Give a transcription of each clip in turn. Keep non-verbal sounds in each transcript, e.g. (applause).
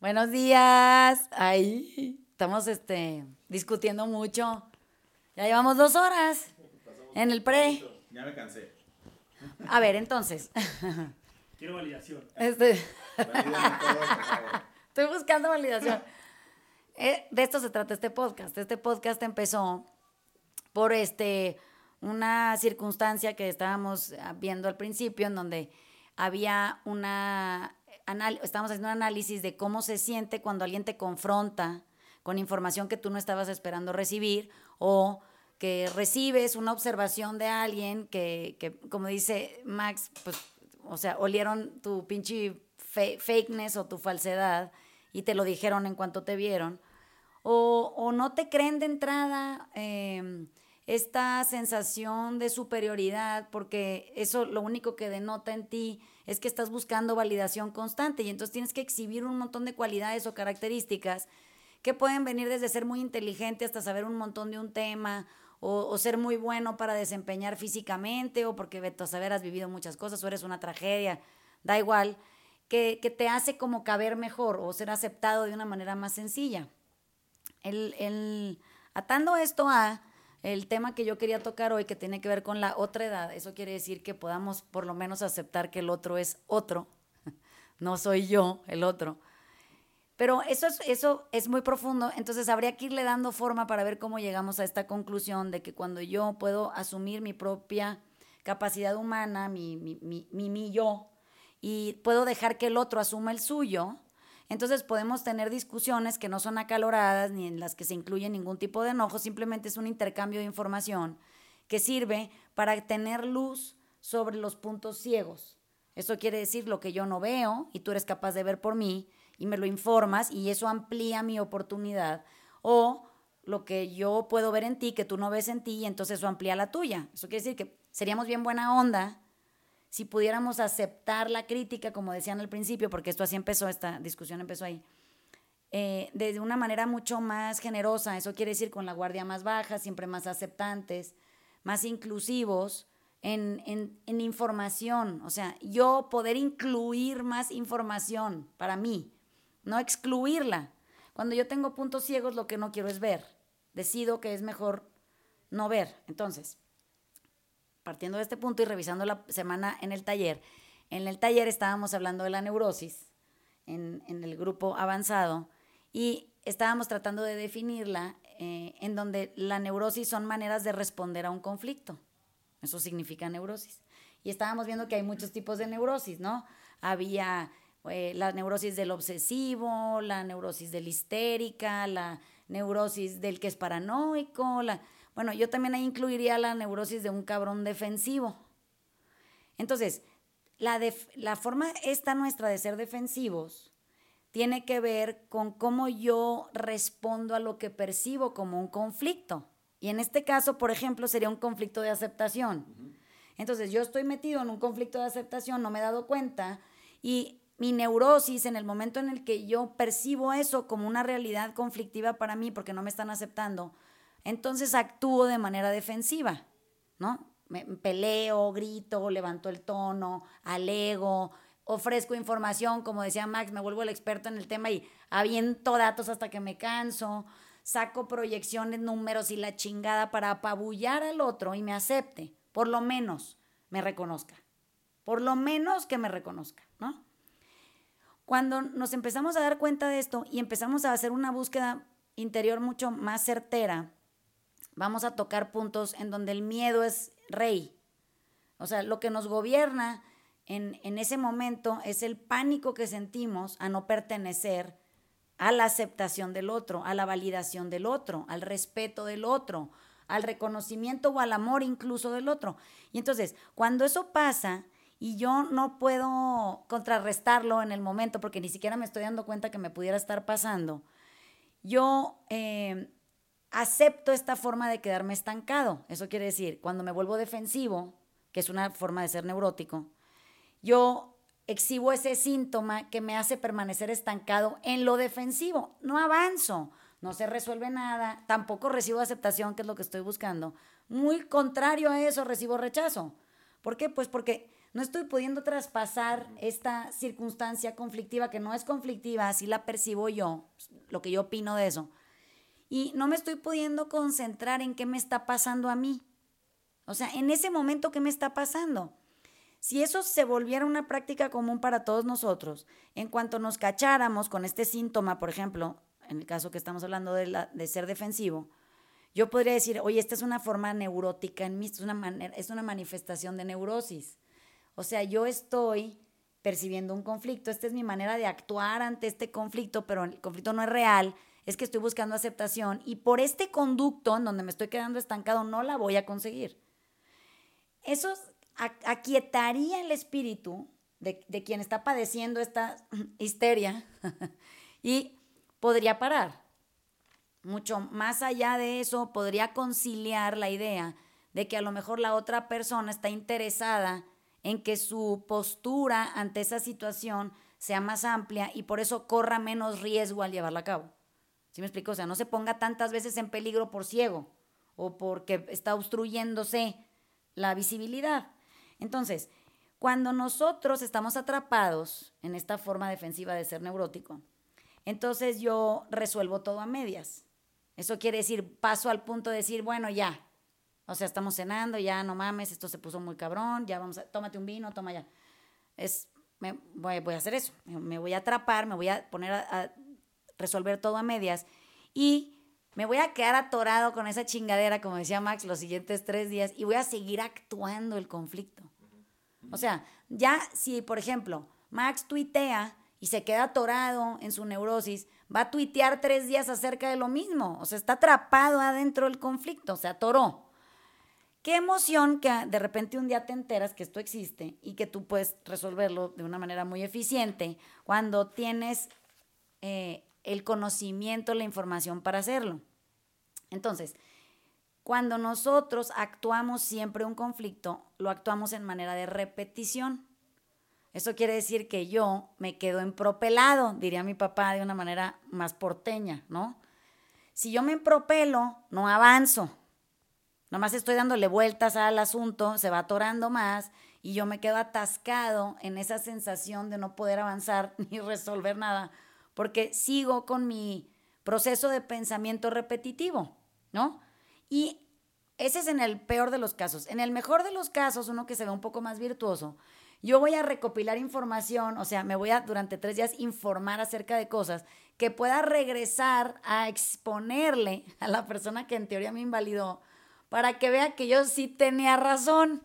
Buenos días. Ay, estamos este, discutiendo mucho. Ya llevamos dos horas en el pre. Ya me cansé. A ver, entonces. Quiero validación. Este, estoy buscando validación. Eh, de esto se trata este podcast. Este podcast empezó por este una circunstancia que estábamos viendo al principio, en donde había una anal- estábamos haciendo un análisis de cómo se siente cuando alguien te confronta con información que tú no estabas esperando recibir o que recibes una observación de alguien que, que, como dice Max, pues, o sea, olieron tu pinche fakeness o tu falsedad y te lo dijeron en cuanto te vieron. O, o no te creen de entrada eh, esta sensación de superioridad, porque eso lo único que denota en ti es que estás buscando validación constante y entonces tienes que exhibir un montón de cualidades o características que pueden venir desde ser muy inteligente hasta saber un montón de un tema o, ser muy bueno para desempeñar físicamente o porque vete a saber has vivido muchas cosas o eres una tragedia, da igual, que, que te hace como caber mejor o ser aceptado de una manera más sencilla. El, el- atando esto a el tema que yo quería tocar hoy, que tiene que ver con la otra edad, eso quiere decir que podamos por lo menos aceptar que el otro es otro, (laughs) no soy yo el otro. Pero eso es, eso es muy profundo, entonces habría que irle dando forma para ver cómo llegamos a esta conclusión de que cuando yo puedo asumir mi propia capacidad humana, mi, mi, mi, mi, yo, y puedo dejar que el otro asuma el suyo, entonces podemos tener discusiones que no son acaloradas ni en las que se incluye ningún tipo de enojo, simplemente es un intercambio de información que sirve para tener luz sobre los puntos ciegos. Eso quiere decir lo que yo no veo y tú eres capaz de ver por mí y me lo informas y eso amplía mi oportunidad. O lo que yo puedo ver en ti que tú no ves en ti y entonces eso amplía la tuya. Eso quiere decir que seríamos bien buena onda si pudiéramos aceptar la crítica, como decían al principio, porque esto así empezó, esta discusión empezó ahí, eh, de una manera mucho más generosa, eso quiere decir con la guardia más baja, siempre más aceptantes, más inclusivos en, en, en información, o sea, yo poder incluir más información para mí, no excluirla. Cuando yo tengo puntos ciegos, lo que no quiero es ver, decido que es mejor no ver, entonces partiendo de este punto y revisando la semana en el taller, en el taller estábamos hablando de la neurosis en, el grupo avanzado y estábamos tratando de definirla eh, en donde la neurosis son maneras de responder a un conflicto. Eso significa neurosis. Y estábamos viendo que hay muchos tipos de neurosis, ¿no? Había eh, la neurosis del obsesivo, la neurosis del histérica, la neurosis del que es paranoico, la... Bueno, yo también ahí incluiría la neurosis de un cabrón defensivo. Entonces, la, def- la forma esta nuestra de ser defensivos tiene que ver con cómo yo respondo a lo que percibo como un conflicto. Y en este caso, por ejemplo, sería un conflicto de aceptación. Entonces, yo estoy metido en un conflicto de aceptación, no me he dado cuenta, y mi neurosis, en el momento en el que yo percibo eso como una realidad conflictiva para mí porque no me están aceptando, entonces actúo de manera defensiva, ¿no? Me peleo, grito, levanto el tono, alego, ofrezco información, como decía Max, me vuelvo el experto en el tema y aviento datos hasta que me canso, saco proyecciones, números y la chingada para apabullar al otro y me acepte, por lo menos me reconozca, por lo menos que me reconozca, ¿no? Cuando nos empezamos a dar cuenta de esto y empezamos a hacer una búsqueda interior mucho más certera, vamos a tocar puntos en donde el miedo es rey. O sea, lo que nos gobierna en, en ese momento es el pánico que sentimos a no pertenecer a la aceptación del otro, a la validación del otro, al respeto del otro, al reconocimiento o al amor incluso del otro. Y entonces, cuando eso pasa y yo no puedo contrarrestarlo en el momento porque ni siquiera me estoy dando cuenta que me pudiera estar pasando, yo eh, acepto esta forma de quedarme estancado. Eso quiere decir, cuando me vuelvo defensivo, que es una forma de ser neurótico, yo exhibo ese síntoma que me hace permanecer estancado en lo defensivo. No avanzo, no se resuelve nada, tampoco recibo aceptación, que es lo que estoy buscando. Muy contrario a eso, recibo rechazo. ¿Por qué? Pues porque no estoy pudiendo traspasar esta circunstancia conflictiva, que no es conflictiva, así la percibo yo, lo que yo opino de eso. Y no me estoy pudiendo concentrar en qué me está pasando a mí. O sea, en ese momento, ¿qué me está pasando? Si eso se volviera una práctica común para todos nosotros, en cuanto nos cacháramos con este síntoma, por ejemplo, en el caso que estamos hablando de, la, de ser defensivo, yo podría decir, oye, esta es una forma neurótica en mí, es una, manera, es una manifestación de neurosis. O sea, yo estoy percibiendo un conflicto, esta es mi manera de actuar ante este conflicto, pero el conflicto no es real, es que estoy buscando aceptación y por este conducto en donde me estoy quedando estancado no la voy a conseguir. Eso aquietaría el espíritu de, de quien está padeciendo esta (clears throat) histeria (laughs) y podría parar. Mucho más allá de eso, podría conciliar la idea de que a lo mejor la otra persona está interesada en que su postura ante esa situación sea más amplia y por eso corra menos riesgo al llevarla a cabo. ¿Sí me explico? O sea, no se ponga tantas veces en peligro por ciego o porque está obstruyéndose la visibilidad. Entonces, cuando nosotros estamos atrapados en esta forma defensiva de ser neurótico, entonces yo resuelvo todo a medias. Eso quiere decir, paso al punto de decir, bueno, ya. O sea, estamos cenando, ya no mames, esto se puso muy cabrón, ya vamos a, tómate un vino, toma ya. Es, me, voy, a hacer eso, me voy a atrapar, me voy a poner a resolver todo a medias y me voy a quedar atorado con esa chingadera, como decía Max, los siguientes tres días y voy a seguir actuando el conflicto. O sea, ya si, por ejemplo, Max tuitea y se queda atorado en su neurosis, va a tuitear tres días acerca de lo mismo. O sea, está atrapado adentro del conflicto, se atoró. Qué emoción que de repente un día te enteras que esto existe y que tú puedes resolverlo de una manera muy eficiente cuando tienes eh, el conocimiento, la información para hacerlo. Entonces, cuando nosotros actuamos siempre un conflicto, lo actuamos en manera de repetición. Eso quiere decir que yo me quedo empropelado, diría mi papá de una manera más porteña, ¿no? Si yo me empropelo, no avanzo. Nomás estoy dándole vueltas al asunto, se va atorando más y yo me quedo atascado en esa sensación de no poder avanzar (laughs) ni resolver nada porque sigo con mi proceso de pensamiento repetitivo, ¿no? Y ese es en el peor de los casos. En el mejor de los casos, uno que se ve un poco más virtuoso, yo voy a recopilar información, o sea, me voy a durante tres días informar acerca de cosas que pueda regresar a exponerle a la persona que en teoría me invalidó para que vea que yo sí tenía razón.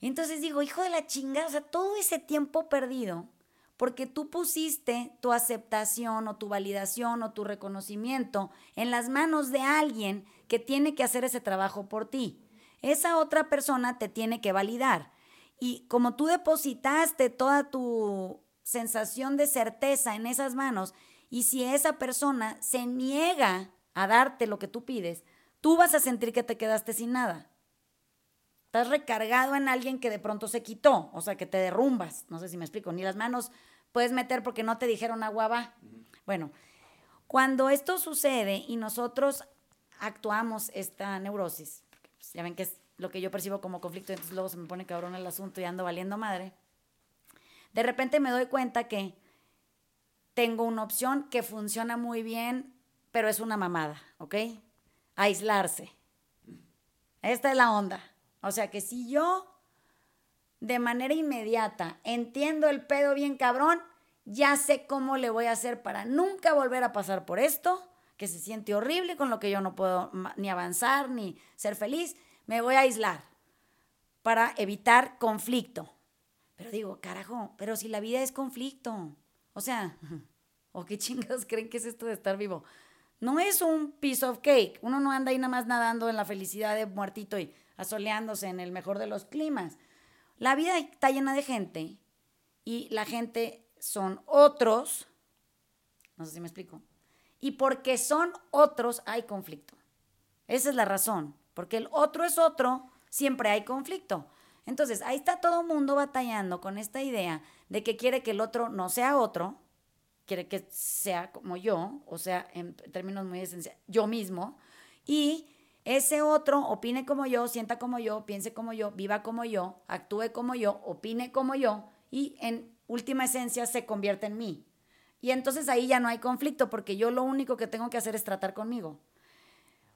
entonces digo, hijo de la chingada, o sea, todo ese tiempo perdido porque tú pusiste tu aceptación o tu validación o tu reconocimiento en las manos de alguien que tiene que hacer ese trabajo por ti. Esa otra persona te tiene que validar. Y como tú depositaste toda tu sensación de certeza en esas manos, y si esa persona se niega a darte lo que tú pides, tú vas a sentir que te quedaste sin nada. Estás recargado en alguien que de pronto se quitó, o sea, que te derrumbas. No sé si me explico, ni las manos puedes meter porque no te dijeron agua va. Bueno, cuando esto sucede y nosotros actuamos esta neurosis, pues, ya ven que es lo que yo percibo como conflicto, entonces luego se me pone cabrón el asunto y ando valiendo madre. De repente me doy cuenta que tengo una opción que funciona muy bien, pero es una mamada, ¿ok? Aislarse. Esta es la onda. O sea que si yo de manera inmediata entiendo el pedo bien cabrón, ya sé cómo le voy a hacer para nunca volver a pasar por esto, que se siente horrible, con lo que yo no puedo ni avanzar ni ser feliz, me voy a aislar para evitar conflicto. Pero digo, carajo, pero si la vida es conflicto, o sea, (laughs) ¿o qué chingados creen que es esto de estar vivo? No es un piece of cake, uno no anda ahí nada más nadando en la felicidad de muertito y asoleándose en el mejor de los climas. La vida está llena de gente y la gente son otros, no sé si me explico, y porque son otros hay conflicto. Esa es la razón, porque el otro es otro, siempre hay conflicto. Entonces, ahí está todo el mundo batallando con esta idea de que quiere que el otro no sea otro, quiere que sea como yo, o sea, en términos muy esenciales, yo mismo, y ese otro opine como yo, sienta como yo, piense como yo, viva como yo, actúe como yo, opine como yo y en última esencia se convierte en mí. Y entonces ahí ya no hay conflicto porque yo lo único que tengo que hacer es tratar conmigo.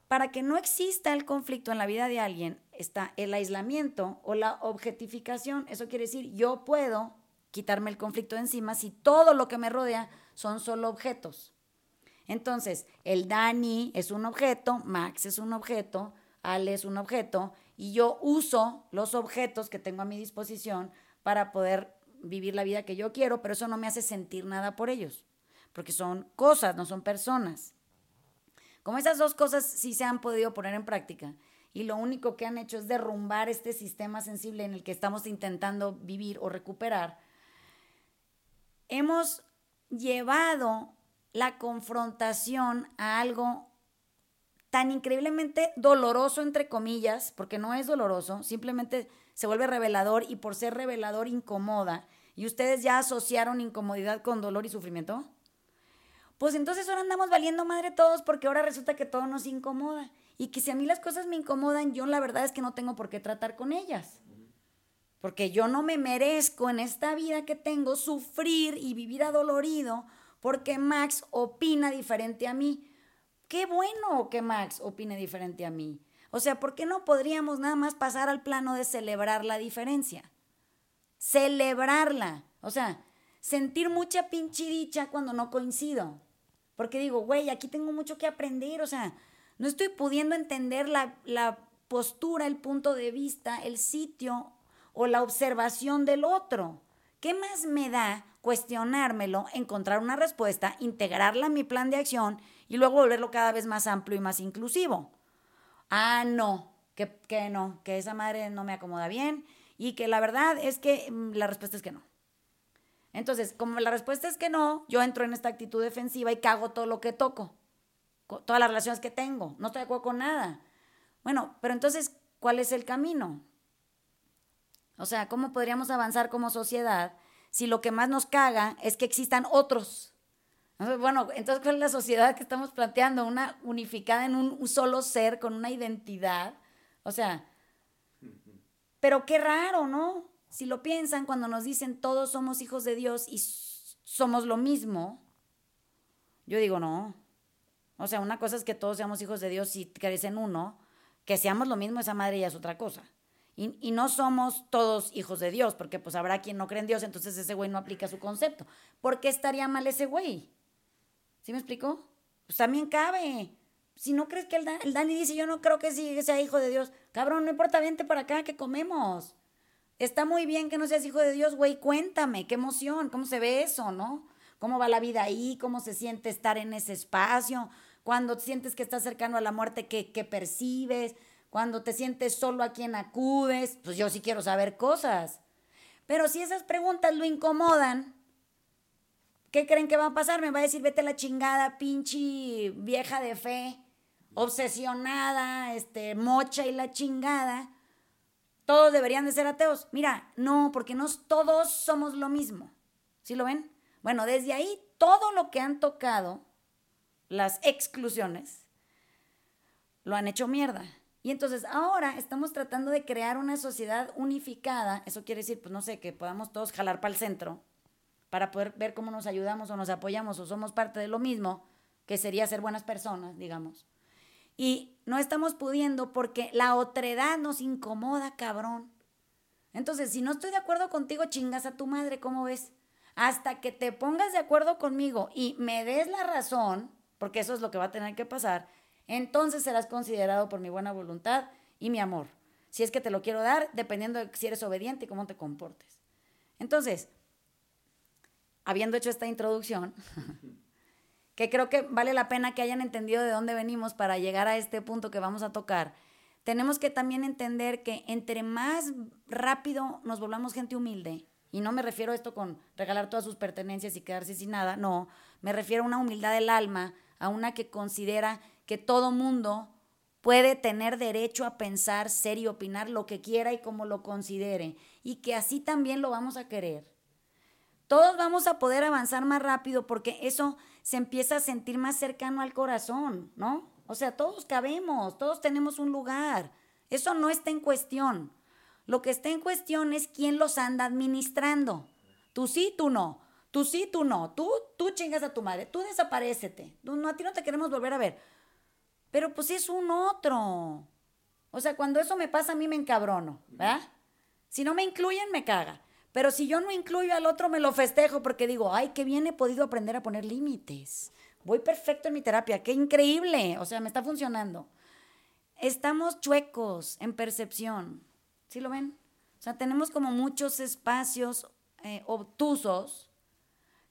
Para que no exista el conflicto en la vida de alguien está el aislamiento o la objetificación. Eso quiere decir, yo puedo quitarme el conflicto de encima si todo lo que me rodea son solo objetos. Entonces, el Dani es un objeto, Max es un objeto, Ale es un objeto, y yo uso los objetos que tengo a mi disposición para poder vivir la vida que yo quiero, pero eso no me hace sentir nada por ellos, porque son cosas, no son personas. Como esas dos cosas sí se han podido poner en práctica y lo único que han hecho es derrumbar este sistema sensible en el que estamos intentando vivir o recuperar, hemos llevado la confrontación a algo tan increíblemente doloroso, entre comillas, porque no es doloroso, simplemente se vuelve revelador y por ser revelador incomoda. ¿Y ustedes ya asociaron incomodidad con dolor y sufrimiento? Pues entonces ahora andamos valiendo madre todos porque ahora resulta que todo nos incomoda. Y que si a mí las cosas me incomodan, yo la verdad es que no tengo por qué tratar con ellas. Porque yo no me merezco en esta vida que tengo sufrir y vivir adolorido porque Max opina diferente a mí. Qué bueno que Max opine diferente a mí. O sea, ¿por qué no podríamos nada más pasar al plano de celebrar la diferencia? Celebrarla. O sea, sentir mucha pinche cuando no coincido. Porque digo, güey, aquí tengo mucho que aprender. O sea, no estoy pudiendo entender la, la postura, el punto de vista, el sitio o la observación del otro. ¿Qué más me da cuestionármelo, encontrar una respuesta, integrarla a mi plan de acción y luego volverlo cada vez más amplio y más inclusivo? ah, no, que, que no, que esa madre no me acomoda bien y que la verdad es que mm, la respuesta es que no. Entonces, como la respuesta es que no, yo entro en esta actitud defensiva y cago todo lo que toco, todas las relaciones que tengo, no estoy de acuerdo con nada. Bueno, pero entonces, ¿cuál es el camino? O sea, ¿cómo podríamos avanzar como sociedad si lo que más nos caga es que existan otros? Bueno, entonces, ¿cuál es la sociedad que estamos planteando? Una unificada en un solo ser con una identidad. O sea, pero qué raro, ¿no? Si lo piensan, cuando nos dicen todos somos hijos de Dios y somos lo mismo, yo digo, no. O sea, una cosa es que todos seamos hijos de Dios y crecen uno, que seamos lo mismo, esa madre ya es otra cosa. Y, y, no somos todos hijos de Dios, porque pues habrá quien no cree en Dios, entonces ese güey no aplica su concepto. ¿Por qué estaría mal ese güey? ¿Sí me explicó? Pues también cabe. Si no crees que el, el Dani dice, yo no creo que sea hijo de Dios. Cabrón, no importa, vente para acá, que comemos. Está muy bien que no seas hijo de Dios, güey, cuéntame, qué emoción, cómo se ve eso, ¿no? ¿Cómo va la vida ahí? ¿Cómo se siente estar en ese espacio? Cuando sientes que estás cercano a la muerte, ¿qué, qué percibes? Cuando te sientes solo a quien acudes, pues yo sí quiero saber cosas. Pero si esas preguntas lo incomodan, ¿Qué creen que va a pasar? Me va a decir, vete a la chingada, pinche vieja de fe, obsesionada, este, mocha y la chingada. Todos deberían de ser ateos. Mira, no, porque no todos somos lo mismo. ¿Sí lo ven? Bueno, desde ahí todo lo que han tocado, las exclusiones, lo han hecho mierda. Y entonces ahora estamos tratando de crear una sociedad unificada. Eso quiere decir, pues no sé, que podamos todos jalar para el centro para poder ver cómo nos ayudamos o nos apoyamos o somos parte de lo mismo, que sería ser buenas personas, digamos. Y no estamos pudiendo porque la otredad nos incomoda, cabrón. Entonces, si no estoy de acuerdo contigo, chingas a tu madre, ¿cómo ves? Hasta que te pongas de acuerdo conmigo y me des la razón, porque eso es lo que va a tener que pasar, entonces serás considerado por mi buena voluntad y mi amor. Si es que te lo quiero dar, dependiendo de si eres obediente y cómo te comportes. Entonces, habiendo hecho esta introducción, (laughs) que creo que vale la pena que hayan entendido de dónde venimos para llegar a este punto que vamos a tocar, tenemos que también entender que entre más rápido nos volvamos gente humilde, y no me refiero a esto con regalar todas sus pertenencias y quedarse sin nada, no, me refiero a una humildad del alma, a una que considera que todo mundo puede tener derecho a pensar, ser y opinar lo que quiera y como lo considere, y que así también lo vamos a querer todos vamos a poder avanzar más rápido porque eso se empieza a sentir más cercano al corazón, ¿no? O sea, todos cabemos, todos tenemos un lugar. Eso no está en cuestión. Lo que está en cuestión es quién los anda administrando. Tú sí, tú no. Tú sí, tú no. Tú, tú chingas a tu madre. Tú desaparecete. A ti no te queremos volver a ver. Pero pues es un otro. O sea, cuando eso me pasa a mí me encabrono, ¿verdad? Si no me incluyen, me caga. Pero si yo no incluyo al otro, me lo festejo porque digo, ay, qué bien he podido aprender a poner límites. Voy perfecto en mi terapia, qué increíble. O sea, me está funcionando. Estamos chuecos en percepción. ¿Sí lo ven? O sea, tenemos como muchos espacios eh, obtusos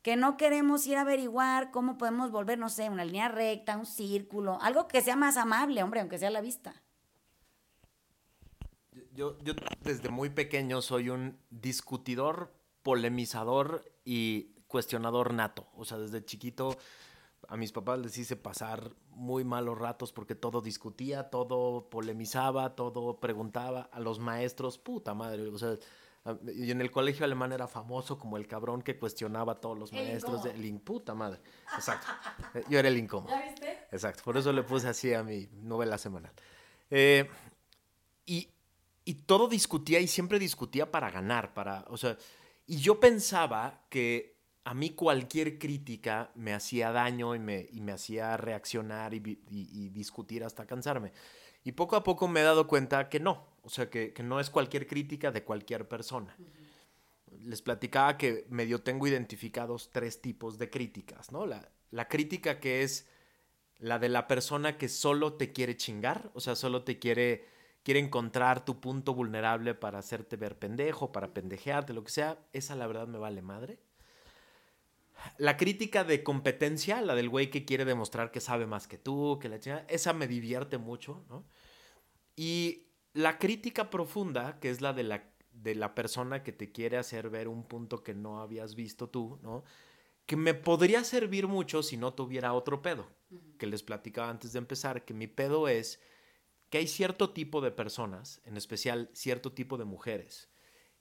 que no queremos ir a averiguar cómo podemos volver, no sé, una línea recta, un círculo, algo que sea más amable, hombre, aunque sea la vista. Yo, yo desde muy pequeño soy un discutidor, polemizador y cuestionador nato. O sea, desde chiquito a mis papás les hice pasar muy malos ratos porque todo discutía, todo polemizaba, todo preguntaba. A los maestros, puta madre. O sea, y en el colegio alemán era famoso como el cabrón que cuestionaba a todos los maestros. De, el puta madre. Exacto. Yo era el incómodo. ¿Ya viste? Exacto. Por eso le puse así a mi novela semanal. Eh, y, y todo discutía y siempre discutía para ganar, para, o sea, y yo pensaba que a mí cualquier crítica me hacía daño y me, y me hacía reaccionar y, y, discutir hasta cansarme. Y poco a poco me he dado cuenta que no, o sea, que, que no es cualquier crítica de cualquier persona. Les platicaba que medio tengo identificados tres tipos de críticas, ¿no? La, la crítica que es la de la persona que solo te quiere chingar, o sea, solo te quiere quiere encontrar tu punto vulnerable para hacerte ver pendejo, para pendejearte, lo que sea, esa la verdad me vale madre. La crítica de competencia, la del güey que quiere demostrar que sabe más que tú, que la chingada, esa me divierte mucho, ¿no? Y la crítica profunda, que es la de la, de la persona que te quiere hacer ver un punto que no habías visto tú, ¿no? Que me podría servir mucho si no tuviera otro pedo, que les platicaba antes de empezar, que mi pedo es que hay cierto tipo de personas, en especial cierto tipo de mujeres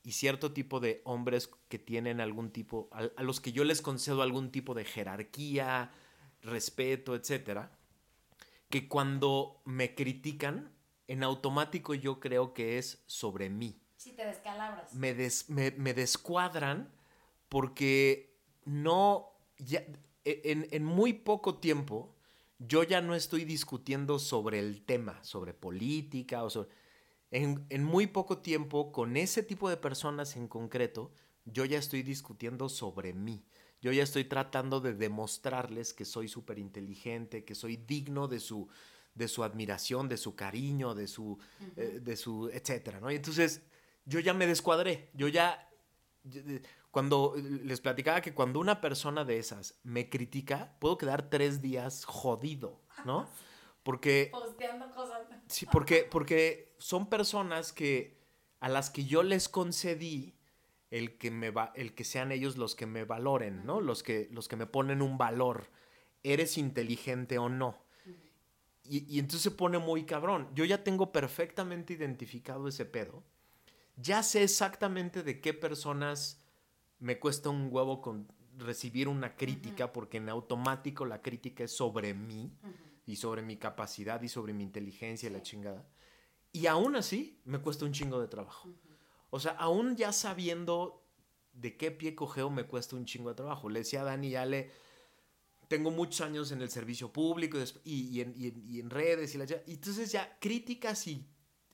y cierto tipo de hombres que tienen algún tipo, a, los que yo les concedo algún tipo de jerarquía, respeto, etcétera, que cuando me critican, en automático yo creo que es sobre mí. Sí, te descalabras. Me, me, descuadran porque no, ya, e, en, en muy poco tiempo, yo ya no estoy discutiendo sobre el tema, sobre política o sobre... En, en, muy poco tiempo, con ese tipo de personas en concreto, yo ya estoy discutiendo sobre mí. Yo ya estoy tratando de demostrarles que soy súper inteligente, que soy digno de su, de su admiración, de su cariño, de su, eh, de su, etcétera, ¿no? Y entonces, yo ya me descuadré. Yo ya, cuando les platicaba que cuando una persona de esas me critica, puedo quedar tres días jodido, ¿no? (laughs) Porque... Posteando cosas. Sí, porque, porque son personas que a las que yo les concedí el que, me va, el que sean ellos los que me valoren, ¿no? Los que, los que me ponen un valor. ¿Eres inteligente o no? Y, y entonces se pone muy cabrón. Yo ya tengo perfectamente identificado ese pedo. Ya sé exactamente de qué personas me cuesta un huevo con recibir una crítica porque en automático la crítica es sobre mí y sobre mi capacidad y sobre mi inteligencia y la chingada. Y aún así me cuesta un chingo de trabajo. O sea, aún ya sabiendo de qué pie cogeo me cuesta un chingo de trabajo. Le decía a Dani, ya le... Tengo muchos años en el servicio público y, en, redes y la... Y entonces ya críticas y...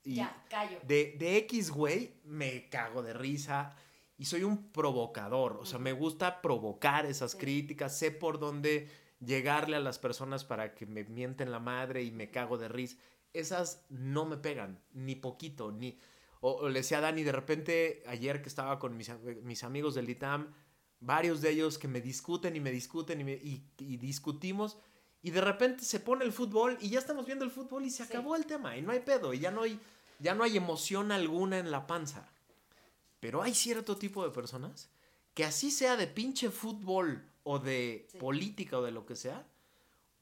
ya, callo. De, de X, güey, me cago de risa y soy un provocador, o sea, me gusta provocar esas críticas, sé por dónde llegarle a las personas para que me mienten la madre y me cago de risa. Esas no me pegan, ni poquito, ni... O, le decía a Dani, de repente, ayer que estaba con mis, mis amigos del ITAM, varios de ellos que me discuten y me discuten y, y, discutimos, y de repente se pone el fútbol y ya estamos viendo el fútbol y se acabó el tema, y no hay pedo, y ya no hay, ya no hay emoción alguna en la panza. Pero hay cierto tipo de personas que así sea de pinche fútbol o de política o de lo que sea,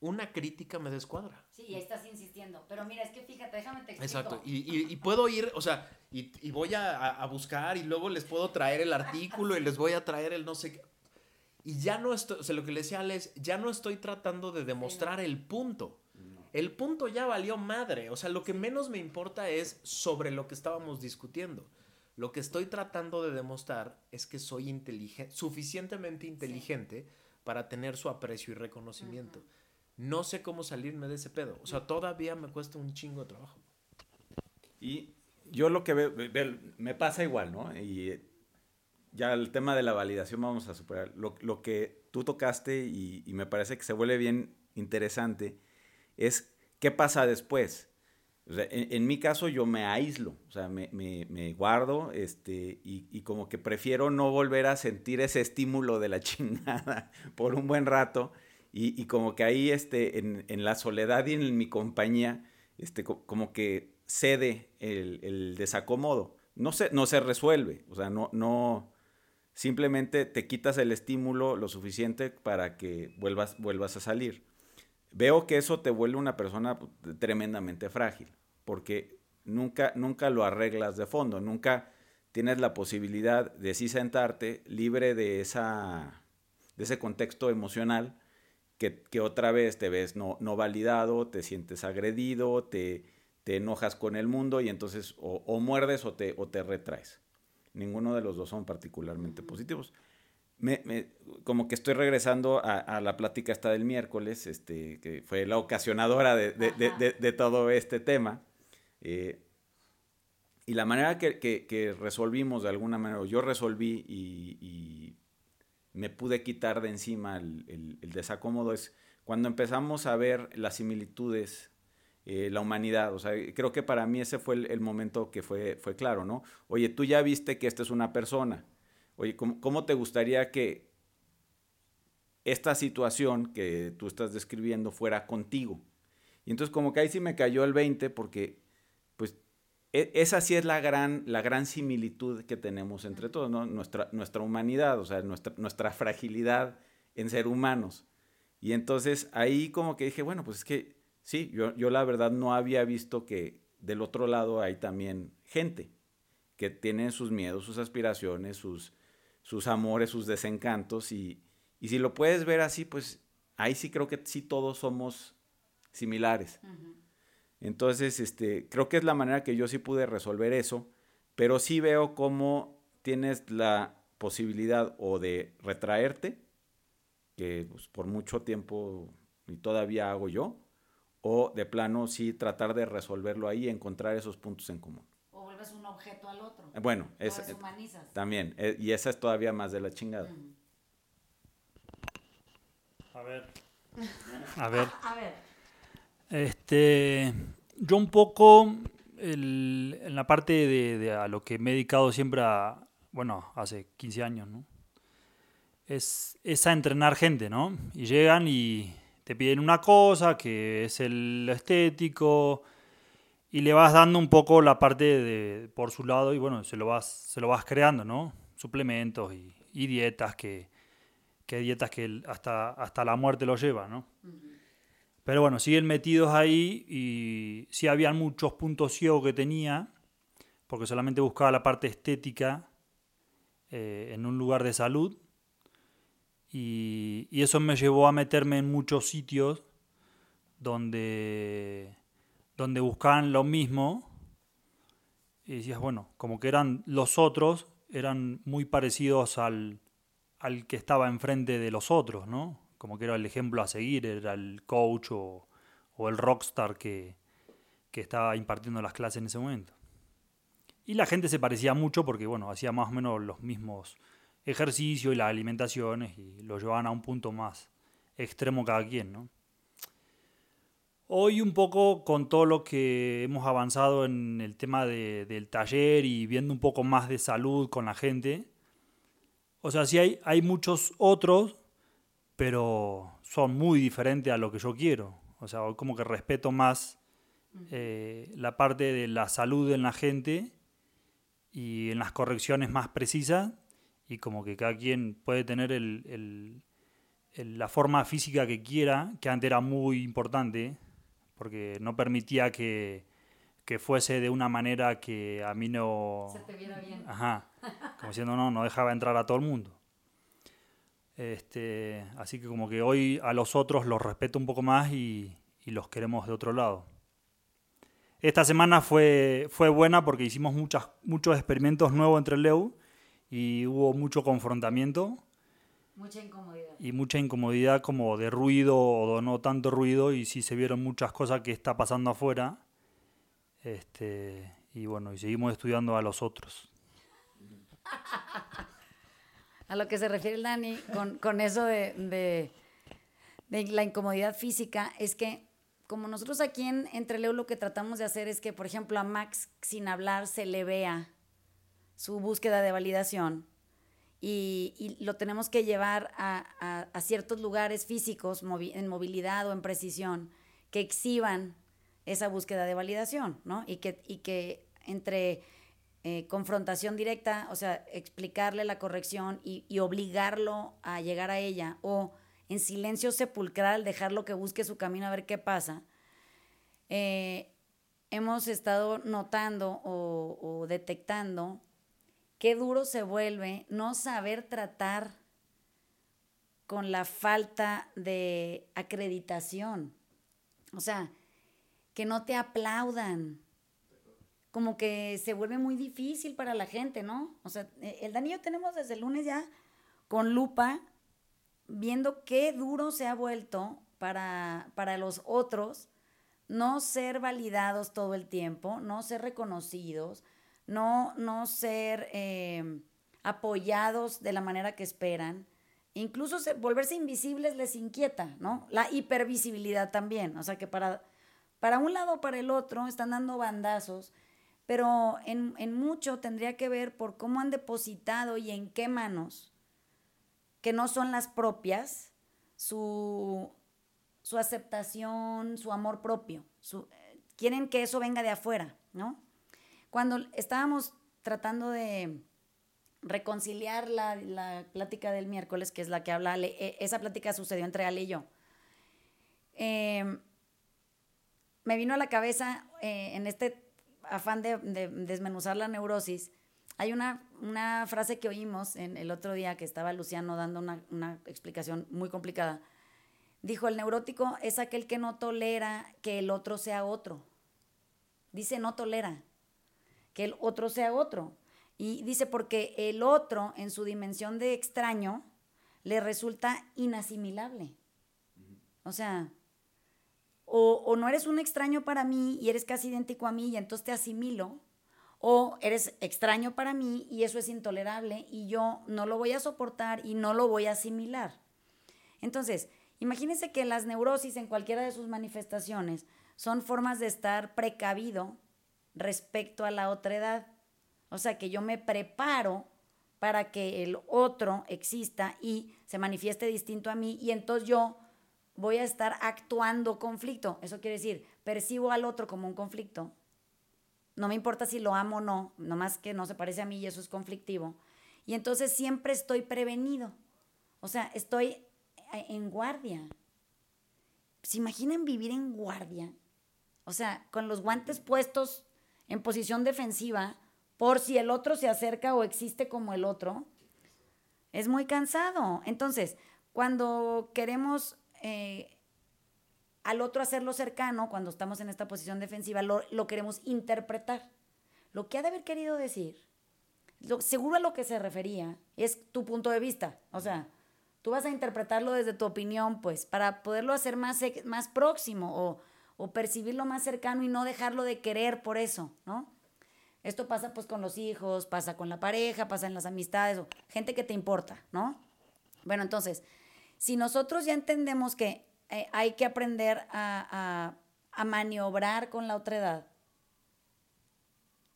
una crítica me descuadra. Sí, estás insistiendo. Pero mira, es que fíjate, déjame te explico. Exacto. Y, puedo ir, o sea, y, voy a, buscar y luego les puedo traer el artículo y les voy a traer el no sé qué. Y ya no estoy, o sea, lo que le decía a Alex, ya no estoy tratando de demostrar el punto. el punto ya valió madre. O sea, lo que menos me importa es sobre lo que estábamos discutiendo. Lo que estoy tratando de demostrar es que soy inteligente, suficientemente inteligente para tener su aprecio y reconocimiento. No sé cómo salirme de ese pedo. O sea, todavía me cuesta un chingo de trabajo. Y yo lo que veo, ve- me pasa igual, ¿no? Y ya el tema de la validación vamos a superar. Lo, lo que tú tocaste y, y me parece que se vuelve bien interesante es qué pasa después. En, mi caso yo me aíslo, o sea, me, me- me guardo este, y, y como que prefiero no volver a sentir ese estímulo de la (laughs) chingada por un buen rato y, y como que ahí este, en, en la soledad y en mi compañía, este, co- como que cede el, el desacomodo. No se, no se resuelve, o sea, no, no, simplemente te quitas el estímulo lo suficiente para que vuelvas, vuelvas a salir. Veo que eso te vuelve una persona pues, tremendamente frágil, porque nunca, nunca lo arreglas de fondo, nunca tienes la posibilidad de sí sentarte libre de, esa, de ese contexto emocional que, que otra vez te ves no, no validado, te sientes agredido, te, te enojas con el mundo y entonces o, o muerdes o te, o te retraes. Ninguno de los dos son particularmente positivos. Me, me- como que estoy regresando a, a la plática esta del miércoles, este, que fue la ocasionadora de, de- de- de- de todo este tema. Eh, y la manera que, que- que resolvimos de alguna manera, o yo resolví y, y me pude quitar de encima el, el- el desacómodo, es cuando empezamos a ver las similitudes, eh, la humanidad. O sea, creo que para mí ese fue el, el momento que fue, fue claro, ¿no? Oye, tú ya viste que esta es una persona. Oye, ¿cómo, cómo te gustaría que esta situación que tú estás describiendo fuera contigo? Y entonces como que ahí sí me cayó el 20 porque pues e- esa sí es la gran, la gran similitud que tenemos entre todos, ¿no? Nuestra, nuestra humanidad, o sea, nuestra, nuestra fragilidad en ser humanos. Y entonces ahí como que dije, bueno, pues es que sí, yo, yo la verdad no había visto que del otro lado hay también gente que tiene sus miedos, sus aspiraciones, sus, sus amores, sus desencantos. Y, y si lo puedes ver así, pues ahí sí creo que sí todos somos similares. Entonces, este, creo que es la manera que yo sí pude resolver eso, pero sí veo cómo tienes la posibilidad o de retraerte, que pues, por mucho tiempo y todavía hago yo, o de plano sí tratar de resolverlo ahí y encontrar esos puntos en común. O vuelves un objeto al otro. Eh, Bueno, es, deshumanizas. también, eh, y esa es todavía más de la chingada. A ver. A ver. (laughs) A ver. Este, yo un poco el- en la parte de, de a lo que me he dedicado siempre a, bueno, hace 15 años, ¿no? Es, es a entrenar gente, ¿no? Y llegan y te piden una cosa que es el estético y le vas dando un poco la parte de, por su lado y bueno, se lo vas, se lo vas creando, ¿no? Suplementos y, y dietas que, que hay dietas que hasta, hasta la muerte lo llevan, ¿no? Pero bueno, siguen metidos ahí y sí habían muchos puntos ciegos que tenía, porque solamente buscaba la parte estética eh, en un lugar de salud. Y, eso me llevó a meterme en muchos sitios donde, donde buscaban lo mismo. Y decías, bueno, como que eran los otros, eran muy parecidos al, al que estaba enfrente de los otros, ¿no? Como que era el ejemplo a seguir, era el coach o, o el rockstar que, que estaba impartiendo las clases en ese momento. Y la gente se parecía mucho porque, bueno, hacía más o menos los mismos ejercicios y las alimentaciones y lo llevaban a un punto más extremo cada quien, ¿no? Hoy un poco con todo lo que hemos avanzado en el tema de- del taller y viendo un poco más de salud con la gente, o sea, sí hay, hay muchos otros, pero son muy diferentes a lo que yo quiero. O sea, hoy como que respeto más eh, la parte de la salud en la gente y en las correcciones más precisas y como que cada quien puede tener el- el- el- la forma física que quiera, que antes era muy importante, porque no permitía que, que fuese de una manera que a mí no... Se te viera bien. Ajá. Como diciendo, no, no dejaba entrar a todo el mundo. Este, así que como que hoy a los otros los respeto un poco más y, y los queremos de otro lado. Esta semana fue, fue buena porque hicimos muchas, muchos experimentos nuevos entre Leu y hubo mucho confrontamiento Mucha incomodidad. y mucha incomodidad como de ruido o no tanto ruido y sí se vieron muchas cosas que está pasando afuera. Este, y bueno, y seguimos estudiando a los otros. (laughs) A lo que se refiere el Dani con, con eso de, de- de la incomodidad física es que como nosotros aquí en Entre Leo lo que tratamos de hacer es que, por ejemplo, a Max sin hablar se le vea su búsqueda de validación y, y lo tenemos que llevar a, a- a ciertos lugares físicos en movilidad o en precisión que exhiban esa búsqueda de validación, ¿no? Y que, y que entre eh, confrontación directa, o sea, explicarle la corrección y, y obligarlo a llegar a ella, o en silencio sepulcral dejarlo que busque su camino a ver qué pasa, eh, hemos estado notando o detectando qué duro se vuelve no saber tratar con la falta de acreditación. O sea, que no te aplaudan. Como que se vuelve muy difícil para la gente, ¿no? O sea, eh, el Dani y yo tenemos desde el lunes ya con lupa viendo qué duro se ha vuelto para, para los otros no ser validados todo el tiempo, no ser reconocidos, no, no ser eh, apoyados de la manera que esperan. Incluso se- volverse invisibles les inquieta, ¿no? La hipervisibilidad también. O sea que para, para un lado o para el otro están dando bandazos, pero en, en mucho tendría que ver por cómo han depositado y en qué manos, que no son las propias, su, su aceptación, su amor propio. su- eh, quieren que eso venga de afuera, ¿no? Cuando estábamos tratando de reconciliar la, la plática del miércoles, que es la que habla Ale, e- esa plática sucedió entre Ale y yo. Eh, me vino a la cabeza eh, en este afán de, de desmenuzar la neurosis. Hay una, una frase que oímos en el otro día que estaba Luciano dando una, una explicación muy complicada. Dijo, el neurótico es aquel que no tolera que el otro sea otro. Dice, no tolera que el otro sea otro. Y dice, porque el otro en su dimensión de extraño le resulta inasimilable. O sea, o, o no eres un extraño para mí y eres casi idéntico a mí y entonces te asimilo, o eres extraño para mí y eso es intolerable y yo no lo voy a soportar y no lo voy a asimilar. Entonces, imagínense que las neurosis en cualquiera de sus manifestaciones son formas de estar precavido respecto a la otra edad. O sea, que yo me preparo para que el otro exista y se manifieste distinto a mí y entonces yo voy a estar actuando conflicto. Eso quiere decir, percibo al otro como un conflicto. No me importa si lo amo o no, nomás que no se parece a mí y eso es conflictivo. Y entonces siempre estoy prevenido. O sea, estoy eh, en guardia. ¿Se imaginan vivir en guardia? O sea, con los guantes puestos en posición defensiva por si el otro se acerca o existe como el otro. Es muy cansado. Entonces, cuando queremos eh, al otro hacerlo cercano, cuando estamos en esta posición defensiva, lo, lo queremos interpretar. Lo que ha de haber querido decir, seguro a lo que se refería, es tu punto de vista. O sea, tú vas a interpretarlo desde tu opinión, pues, para poderlo hacer más, más próximo o, o percibirlo más cercano y no dejarlo de querer por eso, ¿no? Esto pasa pues con los hijos, pasa con la pareja, pasa en las amistades, o gente que te importa, ¿no? Bueno, entonces, si nosotros ya entendemos que eh, hay que aprender a, a- a maniobrar con la otra edad,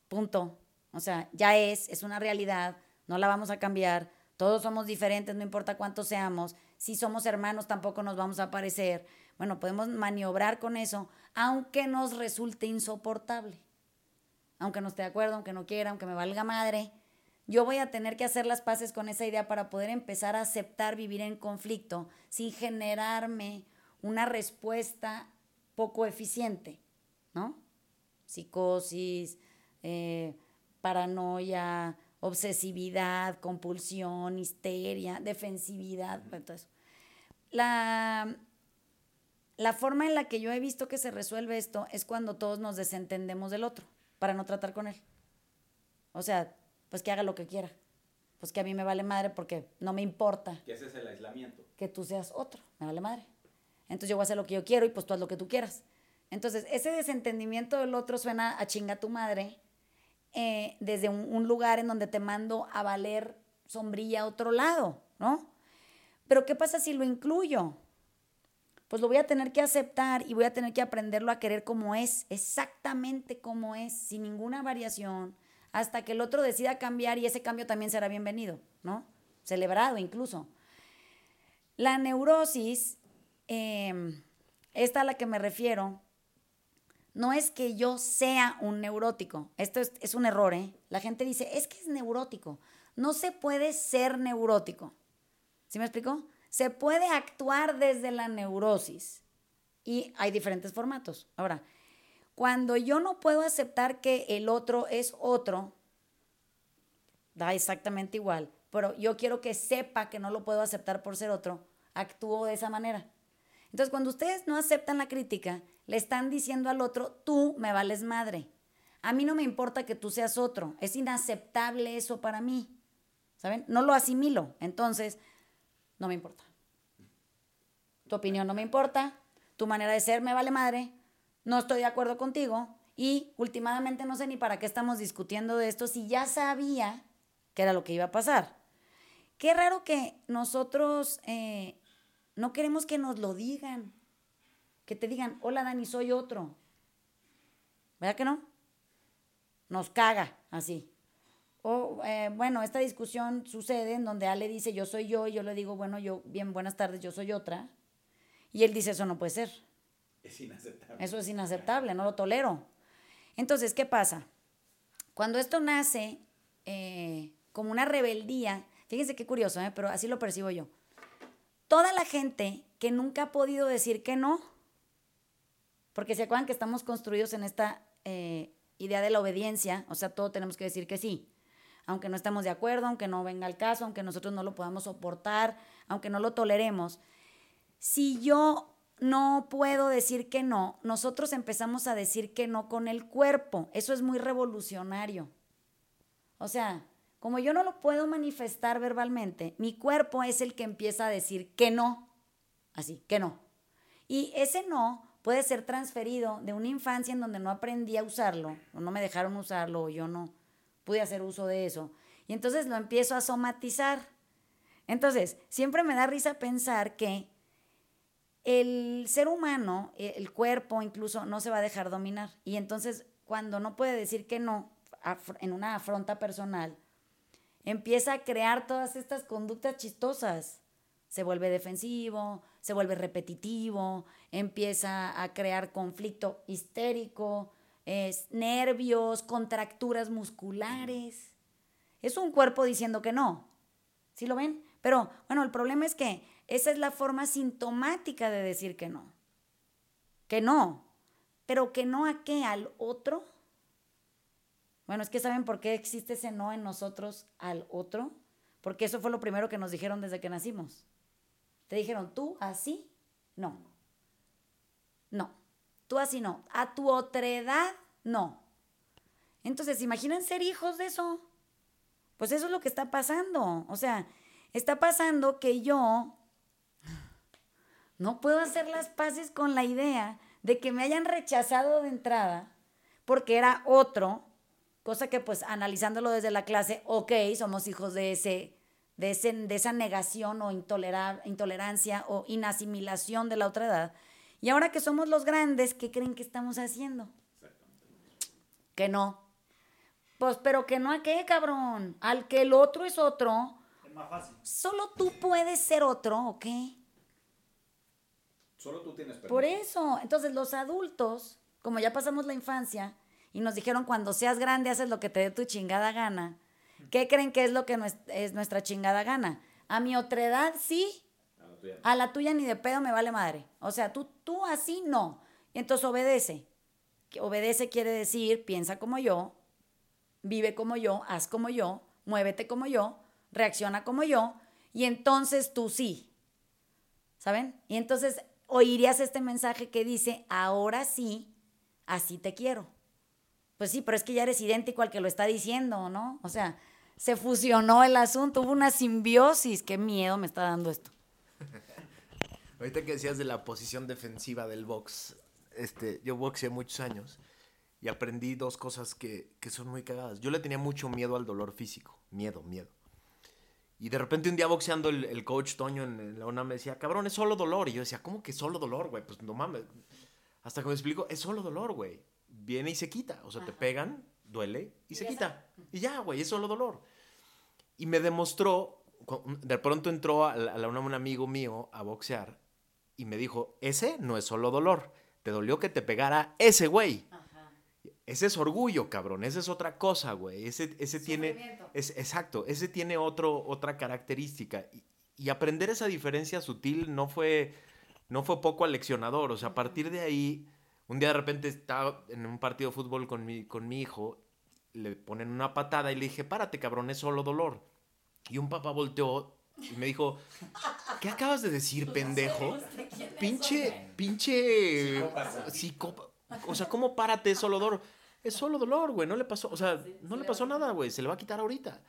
punto. O sea, ya es, es una realidad, no la vamos a cambiar, todos somos diferentes, no importa cuántos seamos, si somos hermanos tampoco nos vamos a parecer. Bueno, podemos maniobrar con eso, aunque nos resulte insoportable aunque no esté de acuerdo, aunque no quiera, aunque me valga madre, yo voy a tener que hacer las paces con esa idea para poder empezar a aceptar vivir en conflicto sin generarme una respuesta poco eficiente, ¿no? Psicosis, eh, paranoia, obsesividad, compulsión, histeria, defensividad, todo eso. La, la forma en la que yo he visto que se resuelve esto es cuando todos nos desentendemos del otro para no tratar con él. O sea, pues que haga lo que quiera. Pues que a mí me vale madre porque no me importa Que ese es el aislamiento. que tú seas otro. Me vale madre. Entonces yo voy a hacer lo que yo quiero y pues tú haz lo que tú quieras. Entonces, ese desentendimiento del otro suena a chinga tu madre eh, desde un, un lugar en donde te mando a valer sombrilla a otro lado, ¿no? Pero ¿qué pasa si lo incluyo? Pues lo voy a tener que aceptar y voy a tener que aprenderlo a querer como es, exactamente como es, sin ninguna variación, hasta que el otro decida cambiar y ese cambio también será bienvenido, ¿no? Celebrado incluso. La neurosis, eh, esta a la que me refiero, no es que yo sea un neurótico. Esto es, es, un error, ¿eh? La gente dice, es que es neurótico. No se puede ser neurótico. ¿Sí me explico? Se puede actuar desde la neurosis. Y hay diferentes formatos. Ahora, cuando yo no puedo aceptar que el otro es otro, da exactamente igual, pero yo quiero que sepa que no lo puedo aceptar por ser otro, actúo de esa manera. Entonces, cuando ustedes no aceptan la crítica, le están diciendo al otro, tú me vales madre. A mí no me importa que tú seas otro. Es inaceptable eso para mí. ¿Saben? No lo asimilo. Entonces, no me importa. Tu opinión no me importa. Tu manera de ser me vale madre. No estoy de acuerdo contigo. Y últimamente no sé ni para qué estamos discutiendo de esto si ya sabía que era lo que iba a pasar. Qué raro que nosotros eh, no queremos que nos lo digan. Que te digan, hola Dani, soy otro. ¿Verdad que no? Nos caga así. O, eh, bueno, esta discusión sucede en donde Ale dice, yo soy yo, y yo le digo, bueno, yo, bien, buenas tardes, yo soy otra. Y él dice, eso no puede ser. Es inaceptable. Eso es inaceptable, no lo tolero. Entonces, ¿qué pasa? Cuando esto nace eh, como una rebeldía, fíjense qué curioso, ¿eh? pero así lo percibo yo. Toda la gente que nunca ha podido decir que no, porque se acuerdan que estamos construidos en esta idea de la obediencia, o sea, todo tenemos que decir que sí, aunque no estemos de acuerdo, aunque no venga el caso, aunque nosotros no lo podamos soportar, aunque no lo toleremos. Si yo no puedo decir que no, nosotros empezamos a decir que no con el cuerpo. Eso es muy revolucionario. O sea, como yo no lo puedo manifestar verbalmente, mi cuerpo es el que empieza a decir que no. Así, que no. Y ese no puede ser transferido de una infancia en donde no aprendí a usarlo, o no me dejaron usarlo, o yo no pude hacer uso de eso. Y entonces lo empiezo a somatizar. Entonces, siempre me da risa pensar que el ser humano, el cuerpo incluso, no se va a dejar dominar. Y entonces, cuando no puede decir que no en una afronta personal, empieza a crear todas estas conductas chistosas. Se vuelve defensivo, se vuelve repetitivo, empieza a crear conflicto histérico, es, nervios, contracturas musculares. Es un cuerpo diciendo que no. ¿Sí lo ven? Pero bueno, el problema es que esa es la forma sintomática de decir que no. Que no. Pero que no a qué, al otro. Bueno, es que ¿saben por qué existe ese no en nosotros al otro? Porque eso fue lo primero que nos dijeron desde que nacimos. Te dijeron, tú así, no. No. Tú así no. A tu otredad, no. Entonces, ¿imaginan ser hijos de eso? Pues eso es lo que está pasando. O sea, está pasando que yo no puedo hacer las paces con la idea de que me hayan rechazado de entrada porque era otro, cosa que pues analizándolo desde la clase, ok, somos hijos de ese de, ese, de esa negación o intolera, intolerancia o inasimilación de la otra edad. Y ahora que somos los grandes, ¿qué creen que estamos haciendo? Que no. Pues, pero que no a qué, cabrón. Al que el otro es otro. Es más fácil. Solo tú puedes ser otro, ¿o qué? Solo tú tienes permiso. Por eso. Entonces, los adultos, como ya pasamos la infancia y nos dijeron cuando seas grande haces lo que te dé tu chingada gana, ¿qué creen que es lo que es nuestra chingada gana? A mi otredad sí, A la a la tuya ni de pedo me vale madre. O sea, tú, tú así no. Entonces obedece. Obedece quiere decir, piensa como yo, vive como yo, haz como yo, muévete como yo, reacciona como yo, y entonces tú sí. ¿Saben? Y entonces oirías este mensaje que dice, ahora sí, así te quiero. Pues sí, pero es que ya eres idéntico al que lo está diciendo, ¿no? O sea, se fusionó el asunto, hubo una simbiosis. Qué miedo me está dando esto. Ahorita que decías de la posición defensiva del box, este, yo boxeé muchos años y aprendí dos cosas que, que son muy cagadas. Yo le tenía mucho miedo al dolor físico, miedo, miedo. Y de repente un día boxeando el, el coach Toño en, en la UNAM me decía, cabrón, es solo dolor. Y yo decía, ¿cómo que solo dolor, güey? Pues no mames. Hasta que me explico, es solo dolor, güey. Viene y se quita. O sea, te pegan, duele y, se ya quita. Y ya, güey, es solo dolor. Y me demostró, de pronto entró a la, a la UNAM un amigo mío a boxear y me dijo, ese no es solo dolor. Te dolió que te pegara ese güey. Ese es orgullo, cabrón. Ese es otra cosa, güey. Ese, ese tiene. Es, exacto. Ese tiene otro, otra característica. Y, y aprender esa diferencia sutil no fue, no fue poco aleccionador. O sea, a partir de ahí, un día de repente estaba en un partido de fútbol con mi, con mi hijo, le ponen una patada y le dije, párate, cabrón, es solo dolor. Y un papá volteó y me dijo, ¿qué acabas de decir, pendejo? Pinche, pinche Psicópata. O sea, ¿cómo párate es solo dolor? Es solo dolor, güey. No le pasó, o sea, no le pasó nada, güey. Se le va a quitar ahorita.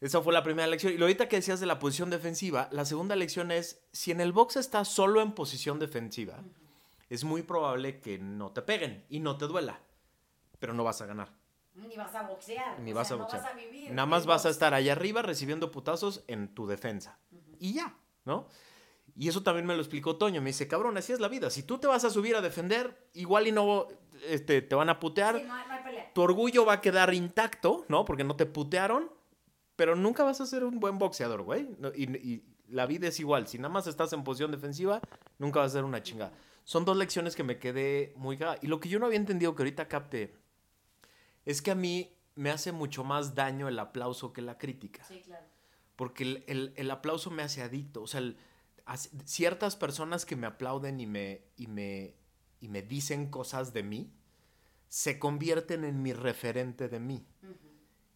Esa fue la primera lección. Y lo ahorita que decías de la posición defensiva, la segunda lección es, si en el box estás solo en posición defensiva, es muy probable que no te peguen y no te duela, pero no vas a ganar. Ni vas a boxear. Ni o vas sea, a boxear. No vas a vivir. Nada más vas a estar allá arriba recibiendo putazos en tu defensa. Y ya, ¿no? Y eso también me lo explicó Toño. Me dice, cabrón, así es la vida. Si tú te vas a subir a defender, igual y no este, te van a putear. Sí, no, hay- no hay pelea. Tu orgullo va a quedar intacto, ¿no? Porque no te putearon. Pero nunca vas a ser un buen boxeador, güey. Y, y la vida es igual. Si nada más estás en posición defensiva, nunca vas a ser una chingada. Son dos lecciones que me quedé muy cagada. Y lo que yo no había entendido que ahorita capté es que a mí me hace mucho más daño el aplauso que la crítica. Sí, claro. Porque el, el- el aplauso me hace adicto. O sea, el- ciertas personas que me aplauden y me, y, me, y me dicen cosas de mí, se convierten en mi referente de mí.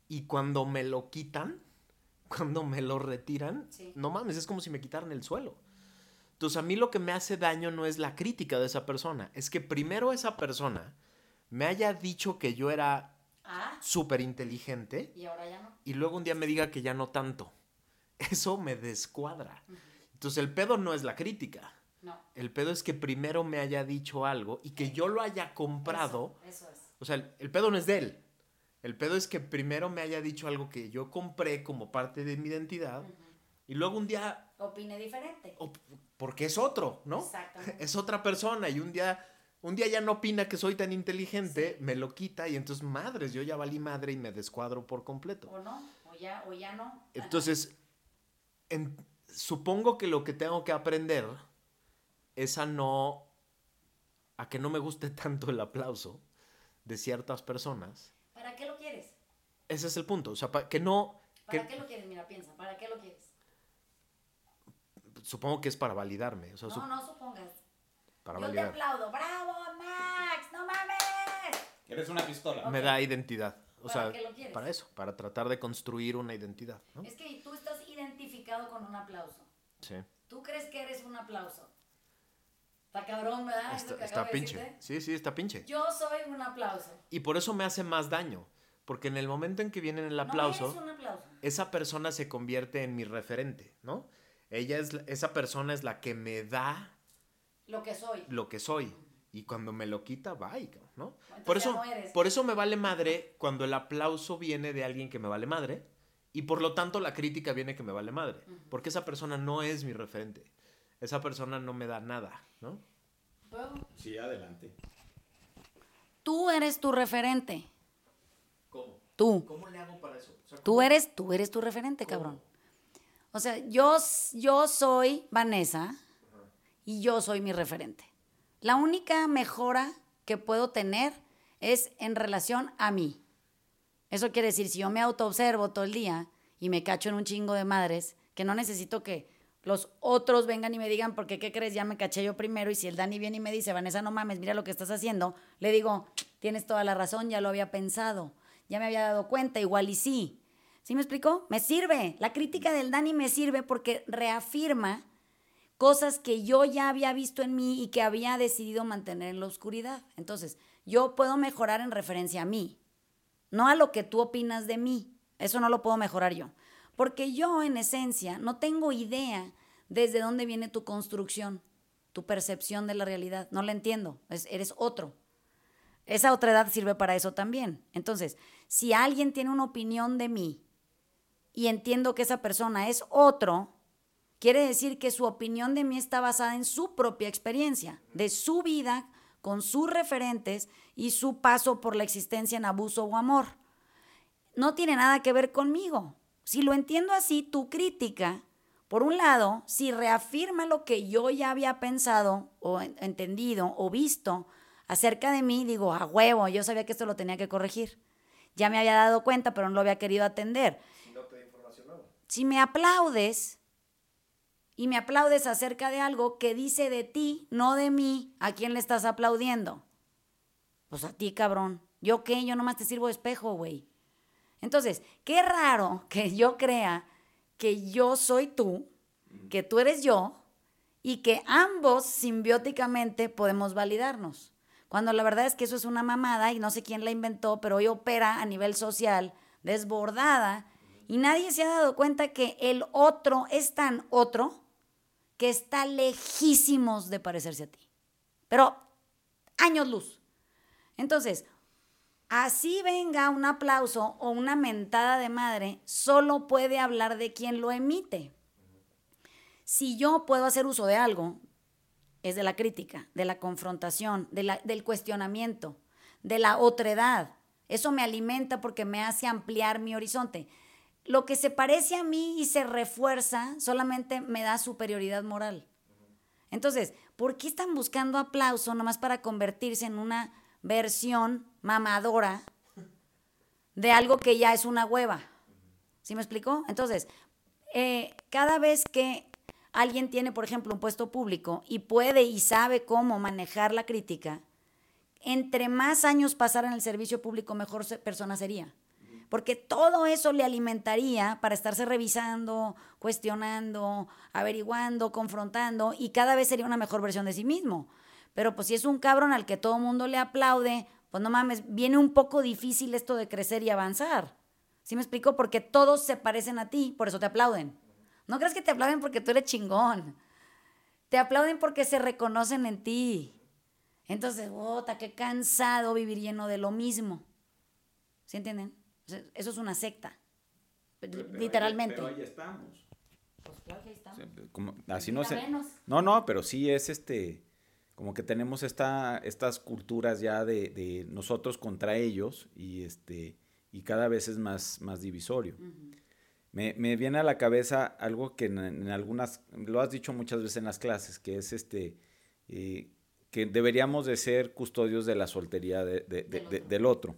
Y cuando me lo quitan, (laughs) cuando me lo retiran, Sí. no mames, es como si me quitaran el suelo. Entonces a mí lo que me hace daño no es la crítica de esa persona, es que primero esa persona me haya dicho que yo era Ah, súper inteligente y ahora ya no. y luego un día me diga que ya no tanto. (laughs) Eso me descuadra. Entonces el pedo no es la crítica. No. El pedo es que primero me haya dicho algo y que yo lo haya comprado. Eso, eso es. O sea, el, el pedo no es de él. El pedo es que primero me haya dicho algo que yo compré como parte de mi identidad y luego un día, Opine diferente. porque es otro, ¿no? Exactamente. (laughs) Es otra persona y un día, un día ya no opina que soy tan inteligente, me lo quita y entonces madres, yo ya valí madre y me descuadro por completo. O no, o ya, o ya no. Entonces, en- supongo que lo que tengo que aprender es a no, a que no me guste (laughs) tanto el aplauso de ciertas personas. ¿Para qué lo quieres? Ese es el punto. O sea, pa- que no, ¿Para que qué lo quieres? Mira, piensa, ¿para qué lo quieres? supongo que es para validarme. O sea, su- No, no supongas. Para Yo te validar. aplaudo. ¡Bravo, Max! ¡No mames! Eres una pistola. Me da identidad. O ¿Para sea, qué lo quieres? para eso, para tratar de construir una identidad. ¿no? Es que tú estás identificado con un aplauso. Sí. ¿Tú crees que eres un aplauso? Está cabrón, ¿verdad? Es Está, que está de pinche. decirte. Sí, sí, está pinche. Yo soy un aplauso. Y por eso me hace más daño. Porque en el momento en que viene el No aplauso, un aplauso. esa persona se convierte en mi referente, ¿no? Ella es, esa persona es la que me da Lo que soy. lo que soy. Y cuando me lo quita, bye, ¿no? Entonces Por eso, no eres. por eso me vale madre cuando el aplauso viene de alguien que me vale madre. Y por lo tanto la crítica viene que me vale madre. Porque esa persona no es mi referente. Esa persona no me da nada, ¿no? ¿Puedo? Sí, adelante. Tú eres tu referente. ¿Cómo? Tú. ¿Cómo le hago para eso? O sea, Tú eres, tú eres tu referente, cabrón. O sea, yo, yo soy Vanessa y yo soy mi referente. La única mejora que puedo tener es en relación a mí. Eso quiere decir, si yo me autoobservo todo el día y me cacho en un chingo de madres, que no necesito que los otros vengan y me digan, porque qué crees, ya me caché yo primero, y si el Dani viene y me dice, Vanessa, no mames, mira lo que estás haciendo, le digo, tienes toda la razón, ya lo había pensado, ya me había dado cuenta, igual y sí. ¿Sí me explicó? Me sirve. La crítica del Dani me sirve porque reafirma cosas que yo ya había visto en mí y que había decidido mantener en la oscuridad. Entonces, yo puedo mejorar en referencia a mí, no a lo que tú opinas de mí. Eso no lo puedo mejorar yo. Porque yo, en esencia, no tengo idea desde dónde viene tu construcción, tu percepción de la realidad. No la entiendo. eres otro. Esa otra edad sirve para eso también. Entonces, si alguien tiene una opinión de mí y entiendo que esa persona es otro, quiere decir que su opinión de mí está basada en su propia experiencia, de su vida, con sus referentes y su paso por la existencia en abuso o amor. No tiene nada que ver conmigo. Si lo entiendo así, tu crítica, por un lado, si reafirma lo que yo ya había pensado o entendido o visto acerca de mí, digo, a huevo, yo sabía que esto lo tenía que corregir. Ya me había dado cuenta, pero no lo había querido atender. Si no te información Si me aplaudes y me aplaudes acerca de algo que dice de ti, no de mí, ¿a quién le estás aplaudiendo? Pues a ti, cabrón. ¿Yo qué? Yo nomás te sirvo de espejo, güey. Entonces, qué raro (laughs) que yo crea que yo soy tú, que tú eres yo, y que ambos simbióticamente podemos validarnos. Cuando la verdad es que eso es una mamada y no sé quién la inventó, pero hoy opera a nivel social desbordada y nadie se ha dado cuenta que el otro es tan otro que está lejísimos de parecerse a ti. Pero años luz. Entonces, así venga un aplauso o una mentada de madre, solo puede hablar de quien lo emite. Si yo puedo hacer uso de algo, es de la crítica, de la confrontación, del cuestionamiento, de la otredad. Eso me alimenta porque me hace ampliar mi horizonte. Lo que se parece a mí y se refuerza solamente me da superioridad moral. Entonces, ¿por qué están buscando aplauso nomás para convertirse en una versión mamadora de algo que ya es una hueva? ¿Sí me explicó? Entonces, eh, cada vez que alguien tiene, por ejemplo, un puesto público y puede y sabe cómo manejar la crítica, entre más años pasara en el servicio público, mejor persona sería. Porque todo eso le alimentaría para estarse revisando, cuestionando, averiguando, confrontando y cada vez sería una mejor versión de sí mismo. Pero pues si es un cabrón al que todo mundo le aplaude, pues no mames, viene un poco difícil esto de crecer y avanzar. ¿Sí me explico? Porque todos se parecen a ti, por eso te aplauden. No crees que te aplauden porque tú eres chingón. Te aplauden porque se reconocen en ti. Entonces, bota, qué cansado vivir lleno de lo mismo. ¿Sí entienden? Eso es una secta. literalmente. pero ahí estamos. Pues claro que ahí estamos. así no sé. No, no, pero sí es este. Como que tenemos esta, estas culturas ya de, nosotros contra ellos y este y cada vez es más, más divisorio. Me, me, viene a la cabeza algo que en, algunas, lo has dicho muchas veces en las clases, que es este, eh, que deberíamos de ser custodios de la soltería de, de, del otro.